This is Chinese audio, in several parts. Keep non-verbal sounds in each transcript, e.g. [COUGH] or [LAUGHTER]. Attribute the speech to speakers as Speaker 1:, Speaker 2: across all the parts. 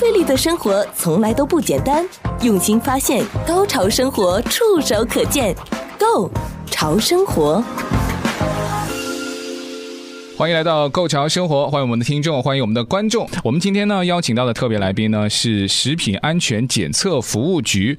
Speaker 1: 费力的生活从来都不简单，用心发现，高潮生活触手可见 Go 潮生活。
Speaker 2: 欢迎来到《Go 潮生活》，欢迎我们的听众，欢迎我们的观众。我们今天呢邀请到的特别来宾呢是食品安全检测服务局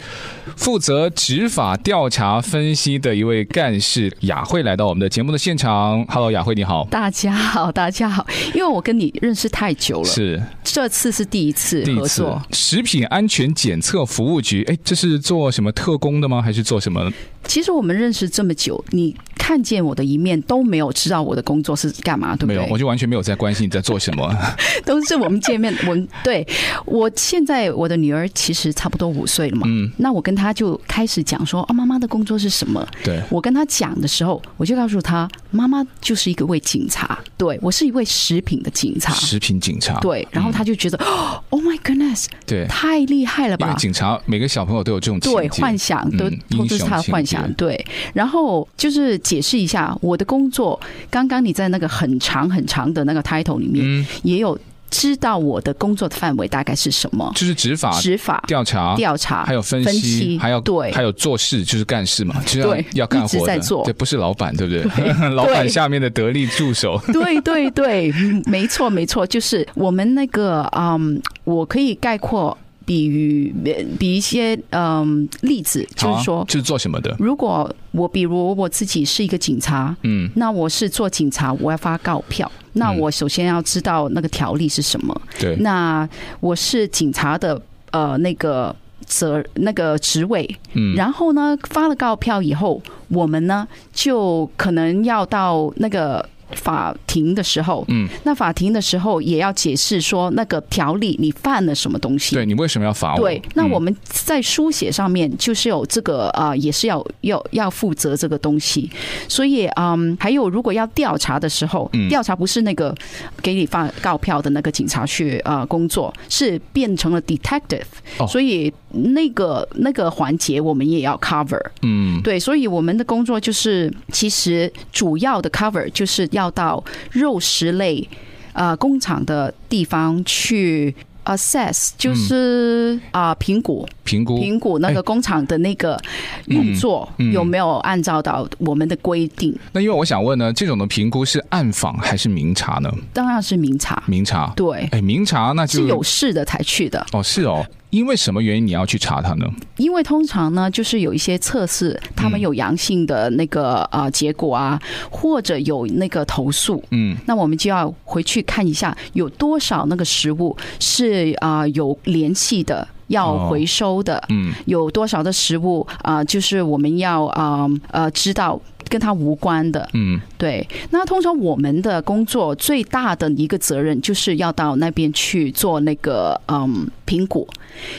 Speaker 2: 负责执法调查分析的一位干事雅慧，来到我们的节目的现场。Hello，雅慧你好。
Speaker 3: 大家好，大家好。因为我跟你认识太久了，
Speaker 2: 是
Speaker 3: 这次是第一次合作。
Speaker 2: 食品安全检测服务局，哎，这是做什么特工的吗？还是做什么？
Speaker 3: 其实我们认识这么久，你看见我的一面都没有知道我的工作是干嘛，对不对？
Speaker 2: 没有，我就完全没有在关心你在做什么。[LAUGHS]
Speaker 3: 都是我们见面，我对我现在我的女儿其实差不多五岁了嘛，嗯，那我跟她就开始讲说，哦，妈妈的工作是什么？
Speaker 2: 对，
Speaker 3: 我跟她讲的时候，我就告诉她，妈妈就是一个位警察，对，我是一位食品的警察，
Speaker 2: 食品警察，
Speaker 3: 对，然后她就觉得，嗯，Oh my goodness，
Speaker 2: 对，
Speaker 3: 太厉害了吧？
Speaker 2: 因为警察每个小朋友都有这种
Speaker 3: 对幻想，都都是他的幻想。对，然后就是解释一下我的工作。刚刚你在那个很长很长的那个 title 里面，也有知道我的工作的范围大概是什么？
Speaker 2: 就是执法、
Speaker 3: 执法、
Speaker 2: 调查、
Speaker 3: 调查，
Speaker 2: 还有分析，
Speaker 3: 分析
Speaker 2: 还有
Speaker 3: 对，
Speaker 2: 还有做事，就是干事嘛，就是要要干活
Speaker 3: 在做，
Speaker 2: 对，不是老板，对不对？对 [LAUGHS] 老板下面的得力助手。
Speaker 3: 对对对，没错没错，就是我们那个嗯，我可以概括。比喻比一些嗯例子，就是说，
Speaker 2: 就是做什么的？
Speaker 3: 如果我比如我自己是一个警察，嗯，那我是做警察，我要发告票，那我首先要知道那个条例是什么。
Speaker 2: 对，
Speaker 3: 那我是警察的呃那个责那个职位，嗯，然后呢发了告票以后，我们呢就可能要到那个。法庭的时候，嗯，那法庭的时候也要解释说那个条例你犯了什么东西？
Speaker 2: 对，你为什么要罚我？
Speaker 3: 对，那我们在书写上面就是有这个啊、呃，也是要要要负责这个东西。所以嗯，还有如果要调查的时候，调查不是那个给你发告票的那个警察去啊、呃、工作，是变成了 detective，所以那个那个环节我们也要 cover。嗯，对，所以我们的工作就是其实主要的 cover 就是要。到肉食类呃工厂的地方去 assess，就是啊评估
Speaker 2: 评估
Speaker 3: 评估那个工厂的那个运作有没有按照到我们的规定。
Speaker 2: 那因为我想问呢，这种的评估是暗访还是明查呢？
Speaker 3: 当然是明查，
Speaker 2: 明查。
Speaker 3: 对，
Speaker 2: 哎，明查那就是
Speaker 3: 有事的才去的。
Speaker 2: 哦，是哦。因为什么原因你要去查它呢？
Speaker 3: 因为通常呢，就是有一些测试，他们有阳性的那个呃结果啊，或者有那个投诉，嗯，那我们就要回去看一下有多少那个食物是啊有联系的，要回收的，嗯，有多少的食物啊，就是我们要啊呃知道。跟他无关的，嗯，对。那通常我们的工作最大的一个责任，就是要到那边去做那个嗯评估，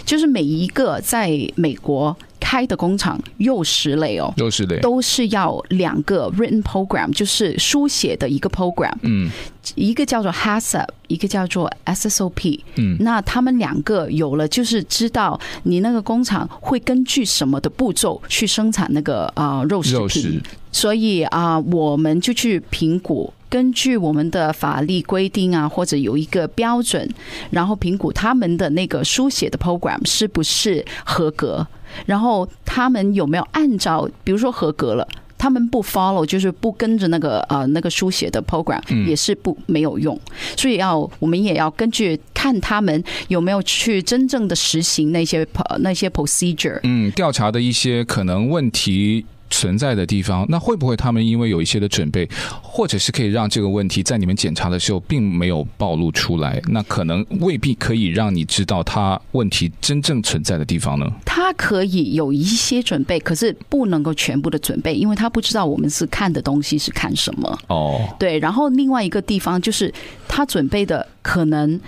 Speaker 3: 就是每一个在美国开的工厂，肉食类哦，
Speaker 2: 肉食类。
Speaker 3: 都是要两个 written program，就是书写的一个 program，嗯，一个叫做 HACCP，一个叫做 SSOP，嗯，那他们两个有了，就是知道你那个工厂会根据什么的步骤去生产那个啊、呃、肉食品。所以啊，我们就去评估，根据我们的法律规定啊，或者有一个标准，然后评估他们的那个书写的 program 是不是合格，然后他们有没有按照，比如说合格了，他们不 follow，就是不跟着那个呃那个书写的 program，也是不没有用。所以要我们也要根据看他们有没有去真正的实行那些那些 procedure，
Speaker 2: 嗯，调查的一些可能问题。存在的地方，那会不会他们因为有一些的准备，或者是可以让这个问题在你们检查的时候并没有暴露出来？那可能未必可以让你知道他问题真正存在的地方呢？
Speaker 3: 他可以有一些准备，可是不能够全部的准备，因为他不知道我们是看的东西是看什么。哦，对。然后另外一个地方就是他准备的可能。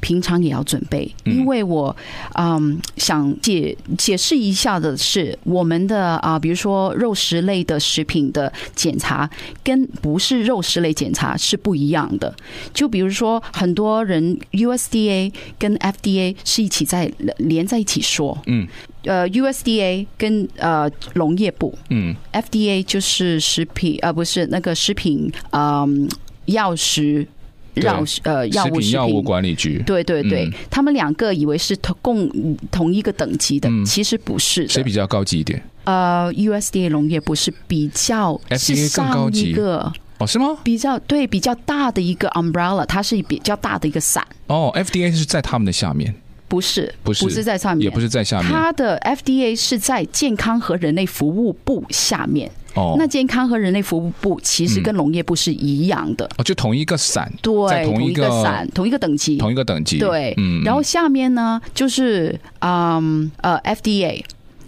Speaker 3: 平常也要准备，因为我嗯想解解释一下的是，我们的啊，比如说肉食类的食品的检查，跟不是肉食类检查是不一样的。就比如说，很多人 USDA 跟 FDA 是一起在连在一起说，嗯，呃，USDA 跟呃农业部，嗯，FDA 就是食品，呃，不是那个食品，嗯，药食。药呃药品
Speaker 2: 药物管理局，
Speaker 3: 对对对，嗯、他们两个以为是同共同一个等级的，嗯、其实不是。
Speaker 2: 谁比较高级一点？
Speaker 3: 呃，USDA 农业不是比较是
Speaker 2: 更高级
Speaker 3: 个
Speaker 2: 哦？是吗？
Speaker 3: 比较对比较大的一个 umbrella，它是比较大的一个伞。
Speaker 2: 哦，FDA 是在他们的下面。
Speaker 3: 不是，
Speaker 2: 不是，
Speaker 3: 不是在上面，
Speaker 2: 也不是在下面。
Speaker 3: 它的 FDA 是在健康和人类服务部下面。哦，那健康和人类服务部其实跟农业部是一样的。
Speaker 2: 哦，就同一个伞，
Speaker 3: 对，
Speaker 2: 同
Speaker 3: 一个伞，同一个等级，
Speaker 2: 同一个等级。
Speaker 3: 对，嗯。然后下面呢，就是嗯呃 FDA，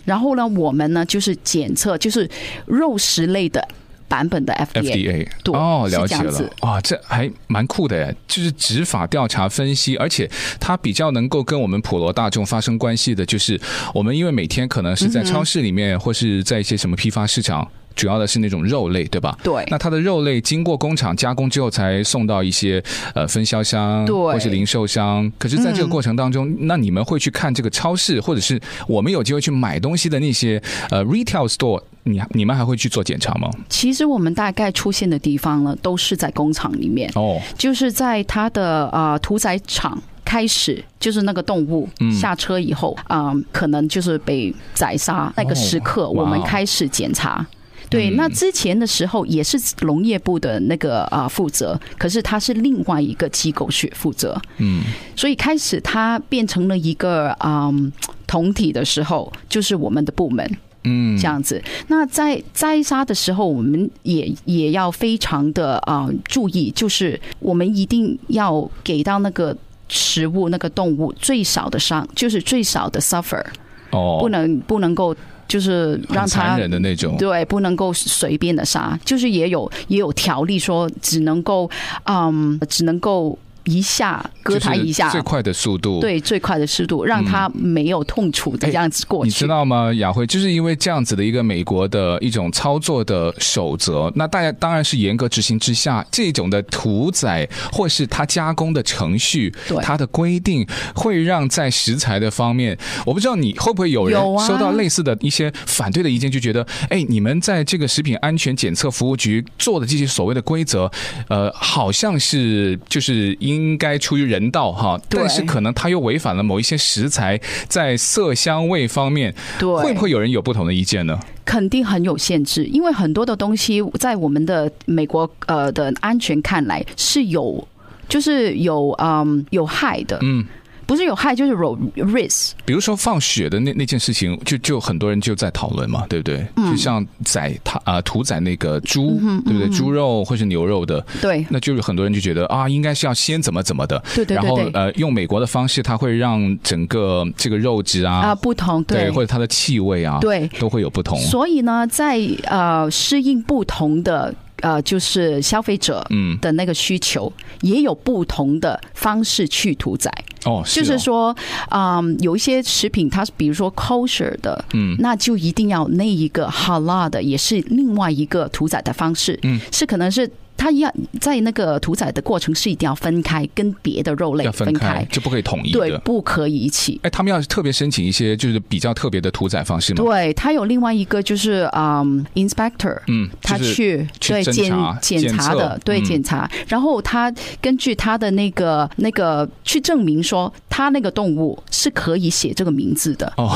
Speaker 3: 然后呢，我们呢就是检测，就是肉食类的。版本的 FDA，对
Speaker 2: 哦，了解了，哇，这还蛮酷的耶，就是执法调查分析，而且它比较能够跟我们普罗大众发生关系的，就是我们因为每天可能是在超市里面，或是在一些什么批发市场。主要的是那种肉类，对吧？
Speaker 3: 对。
Speaker 2: 那它的肉类经过工厂加工之后，才送到一些呃分销商，
Speaker 3: 对，
Speaker 2: 或是零售商。可是，在这个过程当中，嗯、那你们会去看这个超市，或者是我们有机会去买东西的那些呃 retail store，你你们还会去做检查吗？
Speaker 3: 其实我们大概出现的地方呢，都是在工厂里面哦，就是在它的呃屠宰场开始，就是那个动物下车以后啊、可能就是被宰杀那个时刻，哦、我们开始检查。对，那之前的时候也是农业部的那个啊负责，可是他是另外一个机构去负责，嗯，所以开始他变成了一个嗯同体的时候，就是我们的部门，嗯，这样子。那在摘杀的时候，我们也也要非常的啊注意，就是我们一定要给到那个食物那个动物最少的伤，就是最少的 suffer，哦，不能不能够。就是让他
Speaker 2: 残忍的那种，
Speaker 3: 对，不能够随便的杀，就是也有也有条例说，只能够，嗯，只能够。一下割它一下，
Speaker 2: 最快的速度，
Speaker 3: 对，最快的速度，让它没有痛楚的这样子过去。
Speaker 2: 你知道吗，雅慧？就是因为这样子的一个美国的一种操作的守则，那大家当然是严格执行之下，这种的屠宰或是它加工的程序，它的规定会让在食材的方面，我不知道你会不会有人收到类似的一些反对的意见，就觉得，哎，你们在这个食品安全检测服务局做的这些所谓的规则，呃，好像是就是因应该出于人道哈，但是可能他又违反了某一些食材在色香味方面，对，会不会有人有不同的意见呢？
Speaker 3: 肯定很有限制，因为很多的东西在我们的美国呃的安全看来是有，就是有嗯有害的，嗯。不是有害就是有 risk。
Speaker 2: 比如说放血的那那件事情，就就很多人就在讨论嘛，对不对？嗯、就像宰他啊屠宰那个猪，嗯、对不对？猪肉或是牛肉的，
Speaker 3: 对，
Speaker 2: 那就是很多人就觉得啊，应该是要先怎么怎么的，
Speaker 3: 对对对，对。
Speaker 2: 然后呃，用美国的方式，它会让整个这个肉质啊
Speaker 3: 啊不同，对，
Speaker 2: 对，或者它的气味啊，
Speaker 3: 对，
Speaker 2: 都会有不同。
Speaker 3: 所以呢，在呃适应不同的。呃，就是消费者嗯的那个需求，也有不同的方式去屠宰
Speaker 2: 哦。
Speaker 3: 就是说，嗯，有一些食品，它是比如说 kosher 的，嗯，那就一定要那一个 halal 的，也是另外一个屠宰的方式，嗯，是可能是。它要在那个屠宰的过程是一定要分开，跟别的肉类分开，
Speaker 2: 分开就不可以统一，
Speaker 3: 对，不可以一起。
Speaker 2: 哎，他们要特别申请一些就是比较特别的屠宰方式吗？
Speaker 3: 对，他有另外一个就是嗯，inspector，嗯，他去对检检查的，对检查，然后他根据他的那个那个去证明说，他那个动物是可以写这个名字的哦，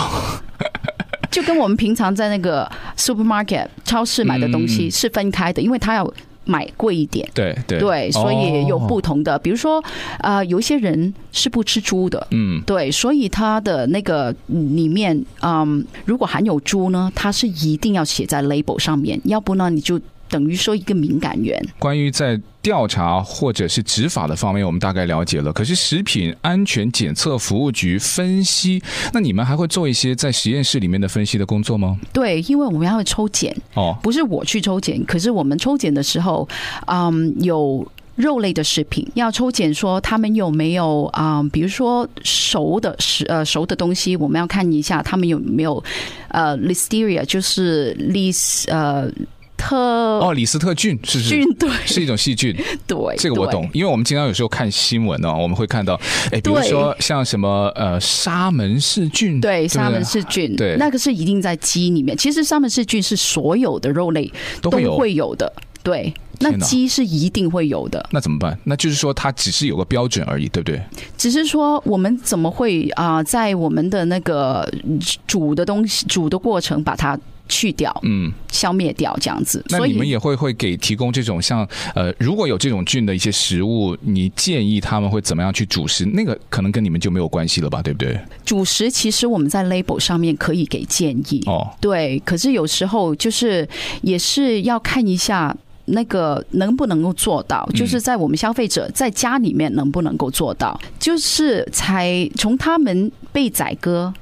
Speaker 3: 就跟我们平常在那个 supermarket 超市买的东西是分开的，因为他要。买贵一点，
Speaker 2: 对对。
Speaker 3: 对，所以有不同的，哦、比如说，呃，有一些人是不吃猪的，嗯，对，所以他的那个里面，嗯，如果含有猪呢，它是一定要写在 label 上面，要不呢，你就。等于说一个敏感源。
Speaker 2: 关于在调查或者是执法的方面，我们大概了解了。可是食品安全检测服务局分析，那你们还会做一些在实验室里面的分析的工作吗？
Speaker 3: 对，因为我们要抽检哦，不是我去抽检，可是我们抽检的时候，嗯，有肉类的食品要抽检，说他们有没有啊、嗯，比如说熟的食呃熟的东西，我们要看一下他们有没有呃 Listeria，就是利呃。特
Speaker 2: 哦，李斯特菌是是
Speaker 3: 菌对，
Speaker 2: 是一种细菌，[LAUGHS]
Speaker 3: 对，
Speaker 2: 这个我懂，因为我们经常有时候看新闻哦，我们会看到，哎，比如说像什么呃沙门氏菌，
Speaker 3: 对，沙门氏菌，对，那个是一定在鸡里面。其实沙门氏菌是所有的肉类都会有的，对。那鸡是一定会有的。
Speaker 2: 那怎么办？那就是说它只是有个标准而已，对不对？
Speaker 3: 只是说我们怎么会啊、呃，在我们的那个煮的东西煮的过程把它。去掉，嗯，消灭掉这样子。
Speaker 2: 那你们也会会给提供这种像呃，如果有这种菌的一些食物，你建议他们会怎么样去主食？那个可能跟你们就没有关系了吧，对不对？
Speaker 3: 主食其实我们在 label 上面可以给建议哦，对。可是有时候就是也是要看一下那个能不能够做到，就是在我们消费者在家里面能不能够做到，就是才从他们被宰割。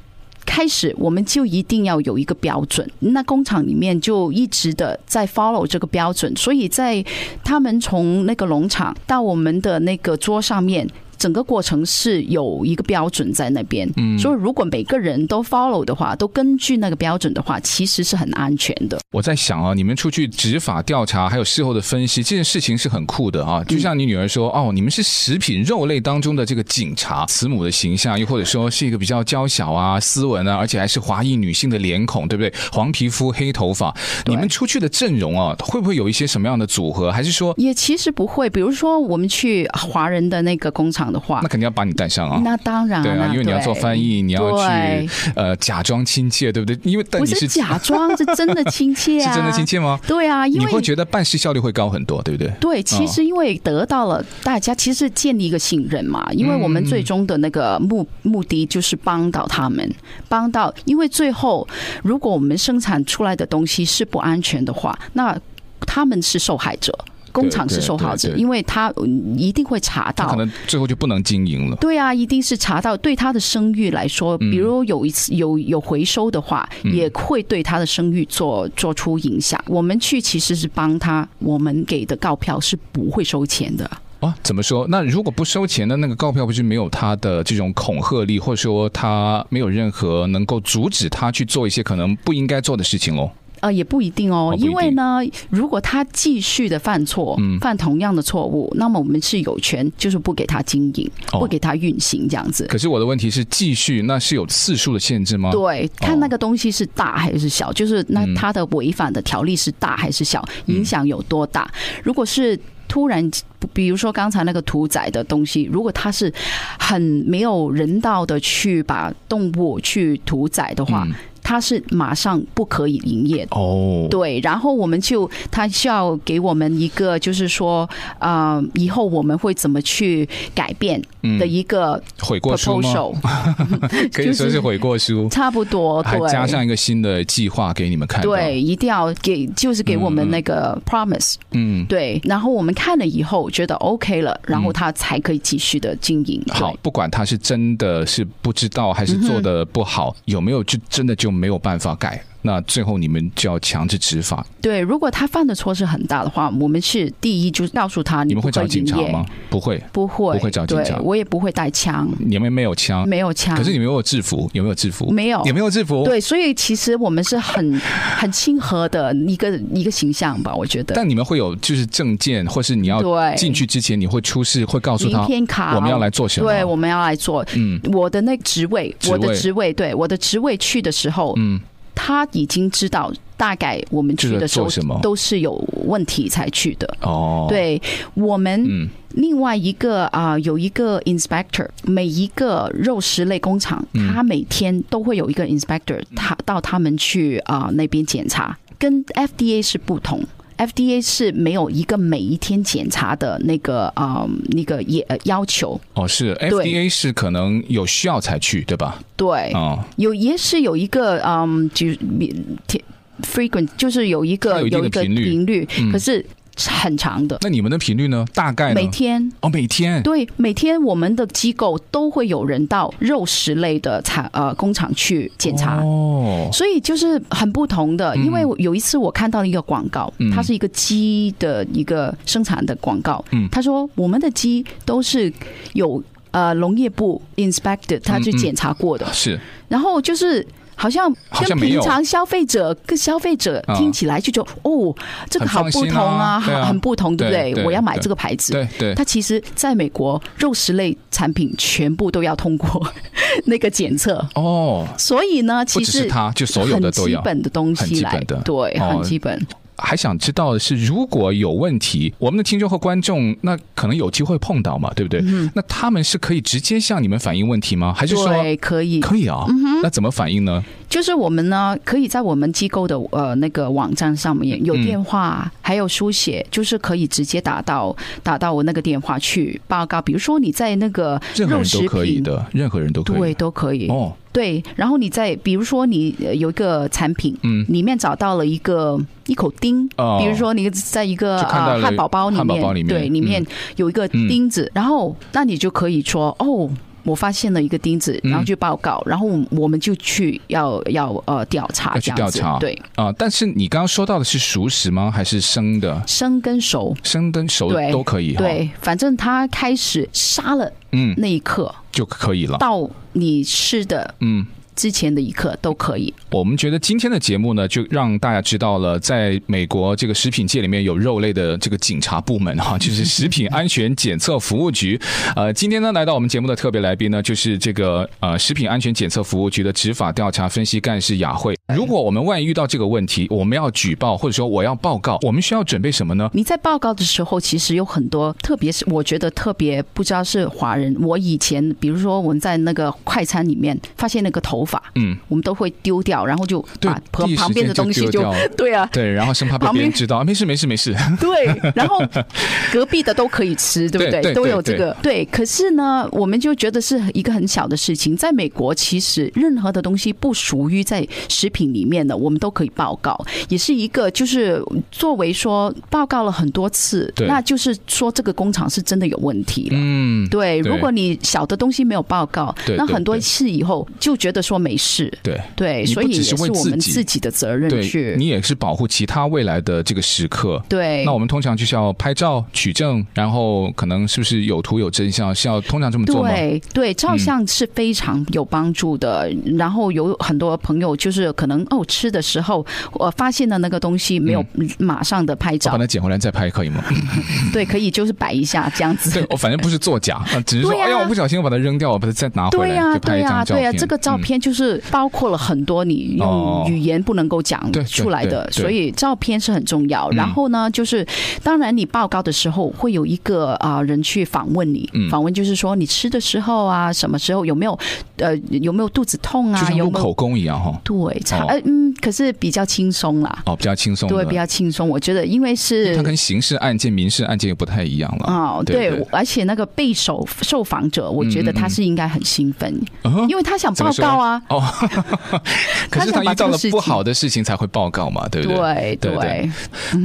Speaker 3: 开始我们就一定要有一个标准，那工厂里面就一直的在 follow 这个标准，所以在他们从那个农场到我们的那个桌上面。整个过程是有一个标准在那边，嗯，所以如果每个人都 follow 的话，都根据那个标准的话，其实是很安全的。
Speaker 2: 我在想啊，你们出去执法调查，还有事后的分析，这件事情是很酷的啊。就像你女儿说，嗯、哦，你们是食品肉类当中的这个警察，慈母的形象，又或者说是一个比较娇小啊、斯文啊，而且还是华裔女性的脸孔，对不对？黄皮肤、黑头发，你们出去的阵容啊，会不会有一些什么样的组合？还是说
Speaker 3: 也其实不会？比如说我们去华人的那个工厂。的话，
Speaker 2: 那肯定要把你带上啊！
Speaker 3: 那当然，
Speaker 2: 对啊，因为你要做翻译，你要去呃假装亲切，对不对？因为但你是，
Speaker 3: 是假装，[LAUGHS] 是真的亲切啊！
Speaker 2: 是真的亲切吗？
Speaker 3: 对啊，因为
Speaker 2: 你会觉得办事效率会高很多，对不对？
Speaker 3: 对，其实因为得到了大家，其实建立一个信任嘛。因为我们最终的那个目目的就是帮到他们，帮到，因为最后如果我们生产出来的东西是不安全的话，那他们是受害者。工厂是受害者，因为他一定会查到，
Speaker 2: 可能最后就不能经营了。
Speaker 3: 对啊，一定是查到，对他的声誉来说，比如有一次有有回收的话，也会对他的声誉做做出影响。我们去其实是帮他，我们给的告票是不会收钱的。
Speaker 2: 啊，怎么说？那如果不收钱的那个告票，不是没有他的这种恐吓力，或者说他没有任何能够阻止他去做一些可能不应该做的事情哦？
Speaker 3: 呃，也不一定哦，因为呢，如果他继续的犯错，犯同样的错误，那么我们是有权，就是不给他经营，不给他运行这样子。
Speaker 2: 可是我的问题是，继续那是有次数的限制吗？
Speaker 3: 对，看那个东西是大还是小，就是那他的违反的条例是大还是小，影响有多大？如果是突然，比如说刚才那个屠宰的东西，如果他是很没有人道的去把动物去屠宰的话。他是马上不可以营业的。哦，对，然后我们就他需要给我们一个，就是说，呃，以后我们会怎么去改变的一个
Speaker 2: 悔过书 [LAUGHS] 可以说是悔过书，[LAUGHS]
Speaker 3: 差不多，对，
Speaker 2: 还加上一个新的计划给你们看，
Speaker 3: 对，一定要给，就是给我们那个 promise，嗯，对，然后我们看了以后觉得 OK 了，然后他才可以继续的经营。
Speaker 2: 好，不管他是真的是不知道还是做的不好，有没有就真的就。没有办法改。那最后你们就要强制执法。
Speaker 3: 对，如果他犯的错是很大的话，我们是第一就是告诉他你，
Speaker 2: 你们会找警察吗？不会，
Speaker 3: 不会，
Speaker 2: 不会找警察。
Speaker 3: 我也不会带枪。
Speaker 2: 你们没有枪，
Speaker 3: 没有枪。
Speaker 2: 可是你们有制服，有没有制服？
Speaker 3: 没有，
Speaker 2: 也没有制服。
Speaker 3: 对，所以其实我们是很 [LAUGHS] 很亲和的一个一个形象吧，我觉得。
Speaker 2: 但你们会有就是证件，或是你要进去之前你会出示，会告诉他，
Speaker 3: 明天卡，
Speaker 2: 我们要来做什么？
Speaker 3: 对，我们要来做。嗯，我的那个职位，我的职位，对，我的职位去的时候，嗯。他已经知道大概我们去的时候都是有问题才去的哦。对，我们另外一个啊，有一个 inspector，每一个肉食类工厂，他每天都会有一个 inspector，他到他们去啊那边检查，跟 FDA 是不同。FDA 是没有一个每一天检查的那个啊、嗯，那个也要求。
Speaker 2: 哦，是 FDA 是可能有需要才去，对吧？
Speaker 3: 对，哦，有也是有一个嗯，就 frequent 就是有一个有一个频率，可是。很长的，
Speaker 2: 那你们的频率呢？大概
Speaker 3: 每天。
Speaker 2: 哦，每天。
Speaker 3: 对，每天我们的机构都会有人到肉食类的产呃工厂去检查。哦，所以就是很不同的。因为有一次我看到一个广告，嗯、它是一个鸡的一个生产的广告，嗯，他说我们的鸡都是有呃农业部 inspected，他去检查过的，
Speaker 2: 嗯嗯、是，
Speaker 3: 然后就是。好像跟平常消费者跟消费者听起来就觉得哦，这个好不同啊，很很不同，对不对？我要买这个牌子。对对，它其实在美国肉食类产品全部都要通过 [LAUGHS] 那个检测。哦。所以呢，其实
Speaker 2: 它就所有的都要。
Speaker 3: 基本的东西来的，对，很基本。
Speaker 2: 还想知道的是，如果有问题，我们的听众和观众那可能有机会碰到嘛，对不对？嗯、那他们是可以直接向你们反映问题吗？还是说
Speaker 3: 对可以
Speaker 2: 可以啊？嗯、那怎么反映呢？
Speaker 3: 就是我们呢，可以在我们机构的呃那个网站上面有电话，嗯、还有书写，就是可以直接打到打到我那个电话去报告。比如说你在那个肉食品，任何人都可以
Speaker 2: 的，任何人都可以，
Speaker 3: 对，都可以。哦。对，然后你在比如说你有一个产品，嗯，里面找到了一个一口钉，哦，比如说你在一个啊汉堡包里面，对，里面有一个钉子，然后那你就可以说哦。我发现了一个钉子，然后去报告，嗯、然后我们就去要要呃调查，
Speaker 2: 要去调查，
Speaker 3: 对
Speaker 2: 啊、呃。但是你刚刚说到的是熟食吗？还是生的？
Speaker 3: 生跟熟，
Speaker 2: 生跟熟都可以。
Speaker 3: 对，反正他开始杀了，嗯，那一刻
Speaker 2: 就可以了。
Speaker 3: 到你吃的，嗯。之前的一刻都可以。
Speaker 2: 我们觉得今天的节目呢，就让大家知道了，在美国这个食品界里面有肉类的这个警察部门哈，[LAUGHS] 就是食品安全检测服务局。呃，今天呢来到我们节目的特别来宾呢，就是这个呃食品安全检测服务局的执法调查分析干事雅慧。如果我们万一遇到这个问题，我们要举报或者说我要报告，我们需要准备什么呢？
Speaker 3: 你在报告的时候，其实有很多，特别是我觉得特别不知道是华人。我以前比如说我们在那个快餐里面发现那个头发，嗯，我们都会丢掉，然后就把旁边的东西就 [LAUGHS] 对啊，
Speaker 2: 对，然后生怕被别人知道，没事没事没事。[LAUGHS]
Speaker 3: 对，然后隔壁的都可以吃，[LAUGHS] 对不对？都有这个对。可是呢，我们就觉得是一个很小的事情。在美国，其实任何的东西不属于在食品里面的，我们都可以报告，也是一个就是作为说报告了很多次，那就是说这个工厂是真的有问题了。嗯，对。如果你小的东西没有报告，那很多次以后就觉得说没事。
Speaker 2: 对
Speaker 3: 对，所以也是我们自己的责任去，
Speaker 2: 你也是保护其他未来的这个时刻。
Speaker 3: 对。
Speaker 2: 那我们通常就是要拍照取证，然后可能是不是有图有真相，是要通常这么做吗？
Speaker 3: 对对，照相是非常有帮助的。然后有很多朋友就是可能。哦，吃的时候我发现的那个东西没有马上的拍照，
Speaker 2: 把它捡回来再拍可以吗？[LAUGHS]
Speaker 3: 对，可以，就是摆一下这样子。
Speaker 2: 对，我反正不是作假，只是说，哎呀，我不小心我把它扔掉，我把它再拿回来，就拍一张照片。对呀，这
Speaker 3: 个照片就是包括了很多你用语言不能够讲出来的，所以照片是很重要。然后呢，就是当然你报告的时候会有一个啊人去访问你，访问就是说你吃的时候啊，什么时候有没有呃有没有肚子痛啊？
Speaker 2: 就像录口供一样哈。
Speaker 3: 对，差。嗯，可是比较轻松啦。
Speaker 2: 哦，比较轻松。
Speaker 3: 对，比较轻松。我觉得，因为是
Speaker 2: 它跟刑事案件、民事案件又不太一样了。
Speaker 3: 哦，对，而且那个被受受访者，我觉得他是应该很兴奋，因为他想报告啊。哦，[LAUGHS]
Speaker 2: 可是他遇到了不好的事情才会报告嘛，对不对？对对。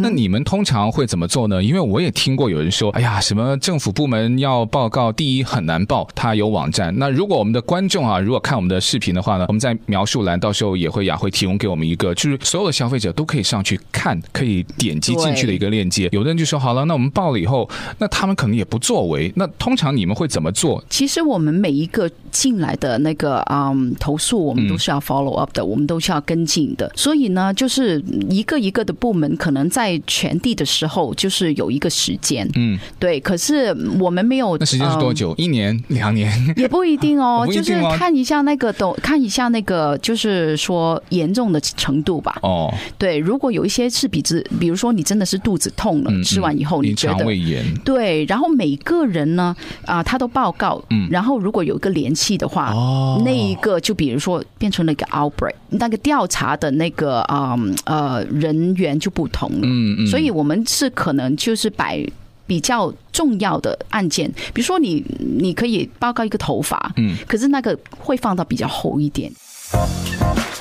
Speaker 2: 那你们通常会怎么做呢？因为我也听过有人说，哎呀，什么政府部门要报告，第一很难报，他有网站。那如果我们的观众啊，如果看我们的视频的话呢，我们在描述栏到时候也会雅慧提供给我们一个，就是所有的消费者都可以上去看，可以点击进去的一个链接。有的人就说好了，那我们报了以后，那他们可能也不作为。那通常你们会怎么做？
Speaker 3: 其实我们每一个进来的那个嗯投诉，我们都是要 follow up 的，嗯、我们都是要跟进的。所以呢，就是一个一个的部门可能在全地的时候，就是有一个时间。嗯，对。可是我们没有。
Speaker 2: 那时间是多久？嗯、一年、两年？[LAUGHS]
Speaker 3: 也不一定哦，[LAUGHS] 哦就是看一下那个都看一下那个，就是说严重的程度吧。哦，对，如果有一些是比之，比如说你真的是肚子痛了，嗯、吃完以后你觉得肠
Speaker 2: 胃炎，
Speaker 3: 对，然后每个人呢啊、呃，他都报告，嗯，然后如果有一个联系的话，哦，那一个就比如说变成了一个 outbreak，那个调查的那个啊呃，呃人员就不同了，嗯嗯，所以我们是可能就是摆比较重要的案件，比如说你你可以报告一个头发，嗯，可是那个会放到比较厚一点。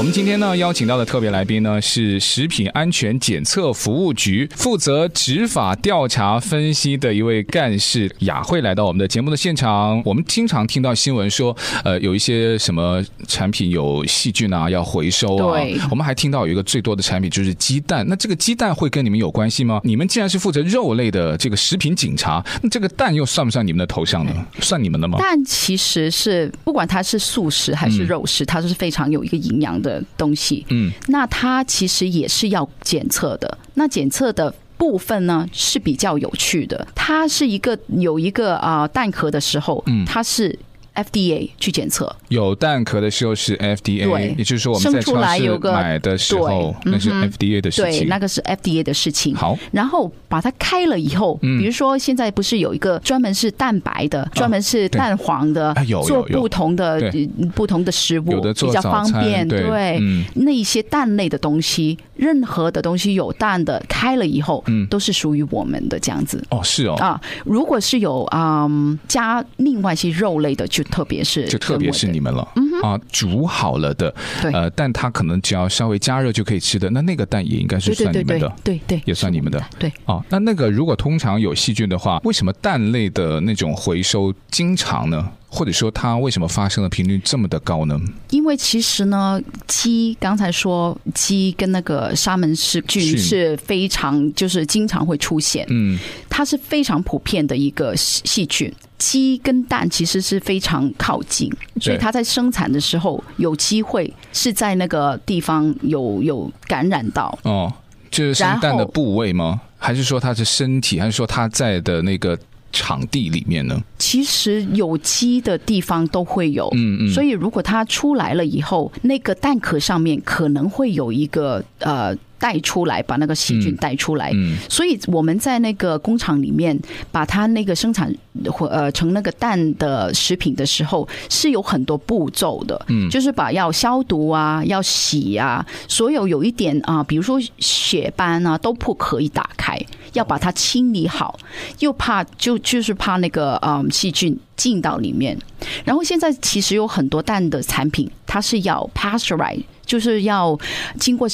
Speaker 2: 我们今天呢邀请到的特别来宾呢是食品安全检测服务局负责执法调查分析的一位干事雅慧来到我们的节目的现场。我们经常听到新闻说，呃，有一些什么产品有细菌啊，要回收啊。对。我们还听到有一个最多的产品就是鸡蛋。那这个鸡蛋会跟你们有关系吗？你们既然是负责肉类的这个食品警察，那这个蛋又算不算你们的头上呢？算你们的吗？
Speaker 3: 蛋其实是不管它是素食还是肉食，嗯、它都是非常有一个营养的东西，嗯，那它其实也是要检测的。那检测的部分呢是比较有趣的，它是一个有一个啊、呃、蛋壳的时候，嗯，它是。FDA 去检测，
Speaker 2: 有蛋壳的时候是 FDA，对，也就是说我们在超市买的时候，那是 FDA 的事情，
Speaker 3: 对，那个是 FDA 的事情。
Speaker 2: 好，
Speaker 3: 然后把它开了以后，比如说现在不是有一个专门是蛋白的，专门是蛋黄的，做不同的不同的食物，比较方便。对，那一些蛋类的东西，任何的东西有蛋的开了以后，都是属于我们的这样子。
Speaker 2: 哦，是哦，
Speaker 3: 啊，如果是有嗯加另外一些肉类的就。特别是，
Speaker 2: 就特别是你们了，嗯、啊，煮好了的，
Speaker 3: 对，
Speaker 2: 呃，但它可能只要稍微加热就可以吃的，那那个蛋也应该是算你们的，
Speaker 3: 对对
Speaker 2: 也算你们的，
Speaker 3: 对，
Speaker 2: 哦，那那个如果通常有细菌的话，为什么蛋类的那种回收经常呢？或者说它为什么发生的频率这么的高呢？
Speaker 3: 因为其实呢，鸡刚才说鸡跟那个沙门氏菌是非常就是经常会出现，嗯，它是非常普遍的一个细菌。鸡跟蛋其实是非常靠近，所以它在生产的时候有机会是在那个地方有有感染到。
Speaker 2: 哦，就是生蛋的部位吗？还是说它是身体？还是说它在的那个？场地里面呢，
Speaker 3: 其实有鸡的地方都会有，嗯嗯，所以如果它出来了以后，那个蛋壳上面可能会有一个呃。带出来，把那个细菌带出来。嗯，所以我们在那个工厂里面，把它那个生产或呃成那个蛋的食品的时候，是有很多步骤的。嗯，就是把要消毒啊，要洗啊，所有有一点啊，比如说血斑啊，都不可以打开，要把它清理好，又怕就就是怕那个嗯细菌进到里面。然后现在其实有很多蛋的产品，它是要 pasteurize。就是要经过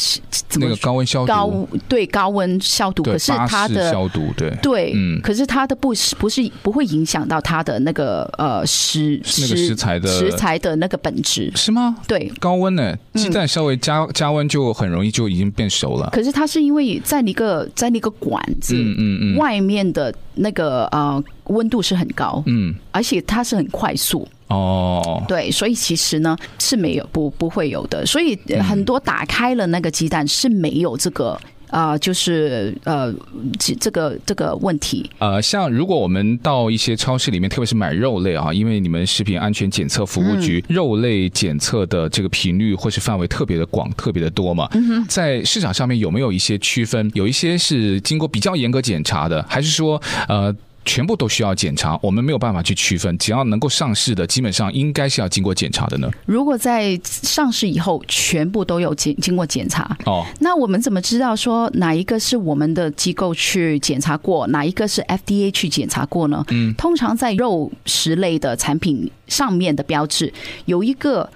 Speaker 2: 那个高温消毒，
Speaker 3: 高对高温消毒，可是它的
Speaker 2: 消毒对。
Speaker 3: 对，嗯，可是它的不是不是不会影响到它的那个呃食
Speaker 2: 那个食材的
Speaker 3: 食材的那个本质。
Speaker 2: 是吗？
Speaker 3: 对，
Speaker 2: 高温呢，鸡蛋稍微加加温就很容易就已经变熟了。
Speaker 3: 可是它是因为在那个在那个管子嗯嗯嗯。外面的那个呃温度是很高，嗯，而且它是很快速。哦，对，所以其实呢是没有不不会有的，所以很多打开了那个鸡蛋是没有这个啊、呃，就是呃这这个这个问题。
Speaker 2: 呃，像如果我们到一些超市里面，特别是买肉类啊，因为你们食品安全检测服务局、嗯、肉类检测的这个频率或是范围特别的广，特别的多嘛，嗯、哼在市场上面有没有一些区分？有一些是经过比较严格检查的，还是说呃？全部都需要检查，我们没有办法去区分。只要能够上市的，基本上应该是要经过检查的呢。
Speaker 3: 如果在上市以后，全部都有经经过检查哦，那我们怎么知道说哪一个是我们的机构去检查过，哪一个是 FDA 去检查过呢？嗯，通常在肉食类的产品上面的标志有一个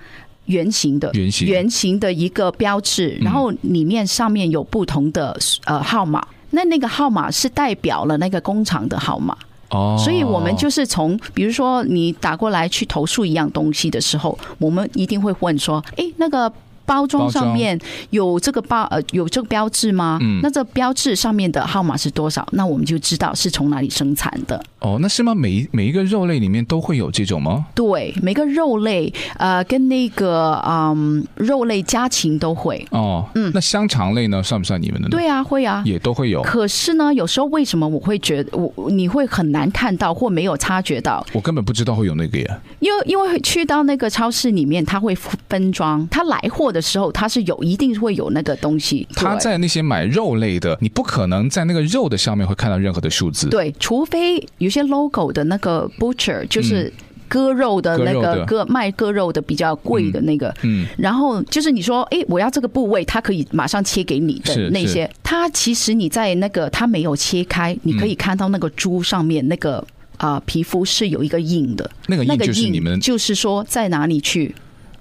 Speaker 3: 圆形的圆形圆形的一个标志，然后里面上面有不同的呃号码。那那个号码是代表了那个工厂的号码哦，所以我们就是从，比如说你打过来去投诉一样东西的时候，我们一定会问说，诶，那个。包装上面有这个包呃有这个标志吗？嗯，那这标志上面的号码是多少？那我们就知道是从哪里生产的。
Speaker 2: 哦，那是吗？每一每一个肉类里面都会有这种吗？
Speaker 3: 对，每个肉类呃跟那个嗯肉类家禽都会。
Speaker 2: 哦，嗯，那香肠类呢？算不算你们的呢？
Speaker 3: 对啊，会啊，
Speaker 2: 也都会有。
Speaker 3: 可是呢，有时候为什么我会觉得我你会很难看到或没有察觉到？
Speaker 2: 我根本不知道会有那个呀。
Speaker 3: 因为因为去到那个超市里面，他会分装，他来货的。时候它是有一定会有那个东西，
Speaker 2: 他在那些买肉类的，你不可能在那个肉的上面会看到任何的数字，
Speaker 3: 对，除非有些 logo 的那个 butcher 就是割肉的那个割卖割肉的比较贵的那个，嗯，然后就是你说，哎，我要这个部位，它可以马上切给你的那些，它其实你在那个它没有切开，你可以看到那个猪上面那个啊皮肤是有一个印的，
Speaker 2: 那个印就是你们
Speaker 3: 就是说在哪里去。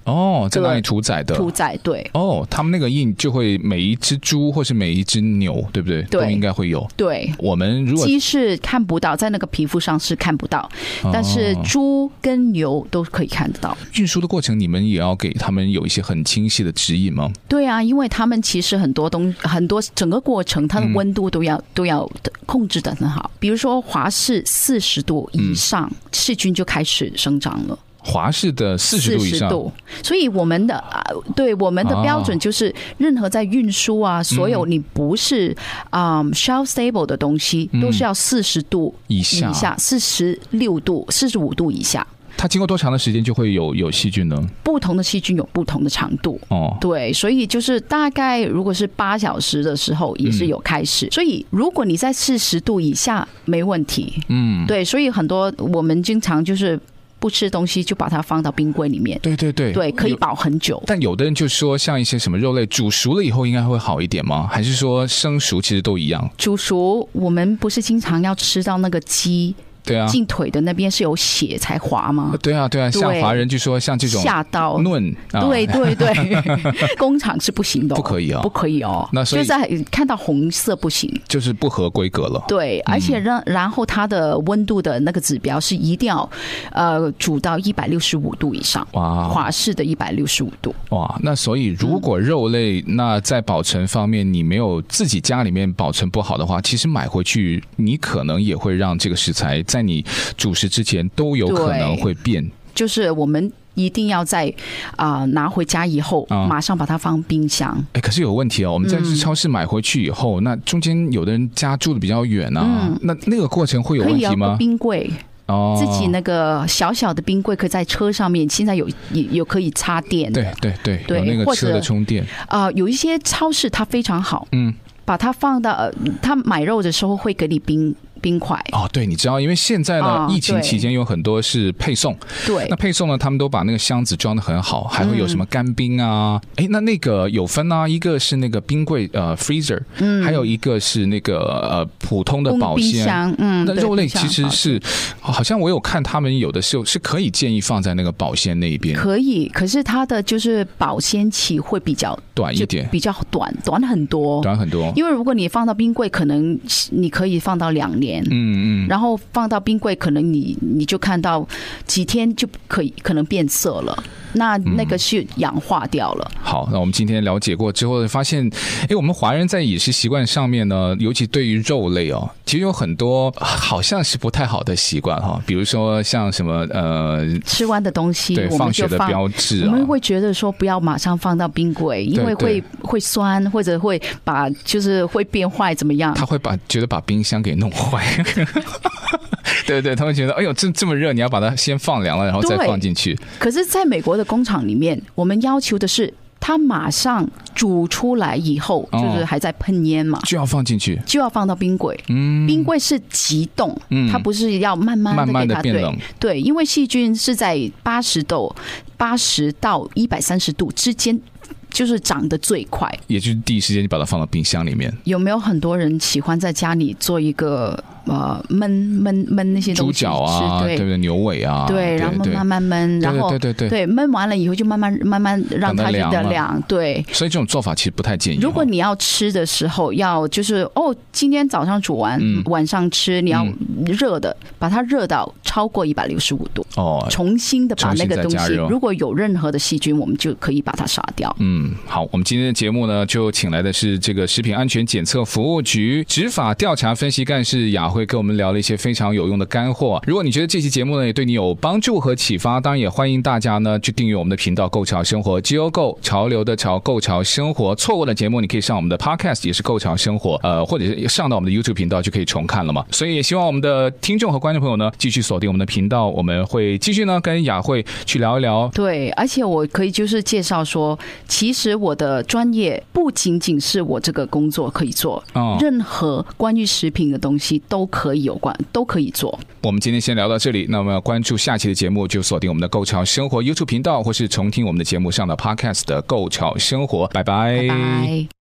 Speaker 2: 哦，在哪里屠宰的？
Speaker 3: 屠宰对。
Speaker 2: 哦，他们那个印就会每一只猪或是每一只牛，对不对？
Speaker 3: 对，
Speaker 2: 都应该会有。
Speaker 3: 对，
Speaker 2: 我们如果
Speaker 3: 鸡是看不到，在那个皮肤上是看不到，但是猪跟牛都可以看得到。
Speaker 2: 运输的过程，你们也要给他们有一些很清晰的指引吗？
Speaker 3: 对啊，因为他们其实很多东很多整个过程，它的温度都要、嗯、都要控制的很好。比如说华氏四十度以上，细菌就开始生长了。
Speaker 2: 华氏的四十度以上，
Speaker 3: 度，所以我们的啊，对我们的标准就是，任何在运输啊，所有你不是啊 shelf stable 的东西，都是要四十度以下，以下四十六度、四十五度以下。
Speaker 2: 它经过多长的时间就会有有细菌呢？
Speaker 3: 不同的细菌有不同的长度哦。对，所以就是大概如果是八小时的时候也是有开始。所以如果你在四十度以下没问题。嗯，对，所以很多我们经常就是。不吃东西就把它放到冰柜里面。
Speaker 2: 对对对，
Speaker 3: 对，可以保很久。
Speaker 2: 但有的人就说，像一些什么肉类煮熟了以后应该会好一点吗？还是说生熟其实都一样？
Speaker 3: 煮熟，我们不是经常要吃到那个鸡？
Speaker 2: 对啊，
Speaker 3: 进腿的那边是有血才滑吗？
Speaker 2: 对啊，对啊，像华人就说像这种
Speaker 3: 下刀
Speaker 2: 嫩，
Speaker 3: 对对对，[LAUGHS] 工厂是不行的，
Speaker 2: 不可以哦，
Speaker 3: 不可以哦。那所以就在看到红色不行，
Speaker 2: 就是不合规格了。
Speaker 3: 对，而且让然后它的温度的那个指标是一定要呃煮到一百六十五度以上，哇，华氏的一百六十五度。
Speaker 2: 哇，那所以如果肉类那在保存方面你没有自己家里面保存不好的话，其实买回去你可能也会让这个食材在你主食之前都有可能会变，
Speaker 3: 就是我们一定要在啊、呃、拿回家以后，马上把它放冰箱。
Speaker 2: 哎、嗯，可是有问题哦，我们在超市买回去以后，嗯、那中间有的人家住的比较远啊，嗯、那那个过程会有问题吗？
Speaker 3: 冰柜哦，自己那个小小的冰柜可以在车上面，现在有有有可以插电，
Speaker 2: 对对对，对有那个车的充电。
Speaker 3: 啊、呃，有一些超市它非常好，嗯，把它放到呃，他买肉的时候会给你冰。冰块。
Speaker 2: 哦，对，你知道，因为现在呢，哦、疫情期间有很多是配送，
Speaker 3: 对，
Speaker 2: 那配送呢，他们都把那个箱子装的很好，还会有什么干冰啊？哎、嗯，那那个有分啊，一个是那个冰柜呃 freezer，嗯，还有一个是那个呃普通的保鲜，
Speaker 3: 箱嗯，
Speaker 2: 那肉类其实是好像我有看他们有的时候是可以建议放在那个保鲜那一边，
Speaker 3: 可以，可是它的就是保鲜期会比较
Speaker 2: 短一点，
Speaker 3: 比较短，短很多，
Speaker 2: 短很多，
Speaker 3: 因为如果你放到冰柜，可能你可以放到两年。
Speaker 2: 嗯嗯，
Speaker 3: 然后放到冰柜，可能你你就看到几天就可以可能变色了，那那个是氧化掉了。
Speaker 2: 嗯、好，那我们今天了解过之后，发现，哎，我们华人在饮食习惯上面呢，尤其对于肉类哦，其实有很多好像是不太好的习惯哈，比如说像什么呃，
Speaker 3: 吃完的东西，
Speaker 2: 对，放血的标志、啊，
Speaker 3: 我们会觉得说不要马上放到冰柜，因
Speaker 2: 为会
Speaker 3: 会酸或者会把就是会变坏怎么样？
Speaker 2: 他会把觉得把冰箱给弄坏。[LAUGHS] [LAUGHS] 对对，他们觉得，哎呦，这这么热，你要把它先放凉了，然后再放进去。
Speaker 3: 可是，在美国的工厂里面，我们要求的是，它马上煮出来以后，就是还在喷烟嘛，
Speaker 2: 就要放进去，
Speaker 3: 就要放到冰柜。嗯，冰柜是急冻，它不是要慢慢的给它
Speaker 2: 慢慢的变冷。
Speaker 3: 对，对，因为细菌是在八十度、八十到一百三十度之间。就是长得最快，
Speaker 2: 也就是第一时间就把它放到冰箱里面。
Speaker 3: 有没有很多人喜欢在家里做一个呃焖焖焖那些东西？
Speaker 2: 猪脚啊，对不对？牛尾啊，
Speaker 3: 对，然后慢慢焖，然后
Speaker 2: 对对对
Speaker 3: 对，焖完了以后就慢慢慢慢让它变得凉。对，
Speaker 2: 所以这种做法其实不太建议。
Speaker 3: 如果你要吃的时候，要就是哦，今天早上煮完，晚上吃，你要热的，把它热到超过一百六十五度哦，重新的把那个东西，如果有任何的细菌，我们就可以把它杀掉。
Speaker 2: 嗯。好，我们今天的节目呢，就请来的是这个食品安全检测服务局执法调查分析干事雅慧，跟我们聊了一些非常有用的干货。如果你觉得这期节目呢也对你有帮助和启发，当然也欢迎大家呢去订阅我们的频道“购潮生活 ”，G O Go 潮流的潮，购潮生活。错过的节目，你可以上我们的 Podcast，也是“购潮生活”，呃，或者是上到我们的 YouTube 频道就可以重看了嘛。所以也希望我们的听众和观众朋友呢继续锁定我们的频道，我们会继续呢跟雅慧去聊一聊。
Speaker 3: 对，而且我可以就是介绍说，其其实我的专业不仅仅是我这个工作可以做，任何关于食品的东西都可以有关，都可以做。
Speaker 2: 我们今天先聊到这里，那么关注下期的节目，就锁定我们的“购潮生活 ”YouTube 频道，或是重听我们的节目上的 Podcast 的“购潮生活”。拜拜。拜拜。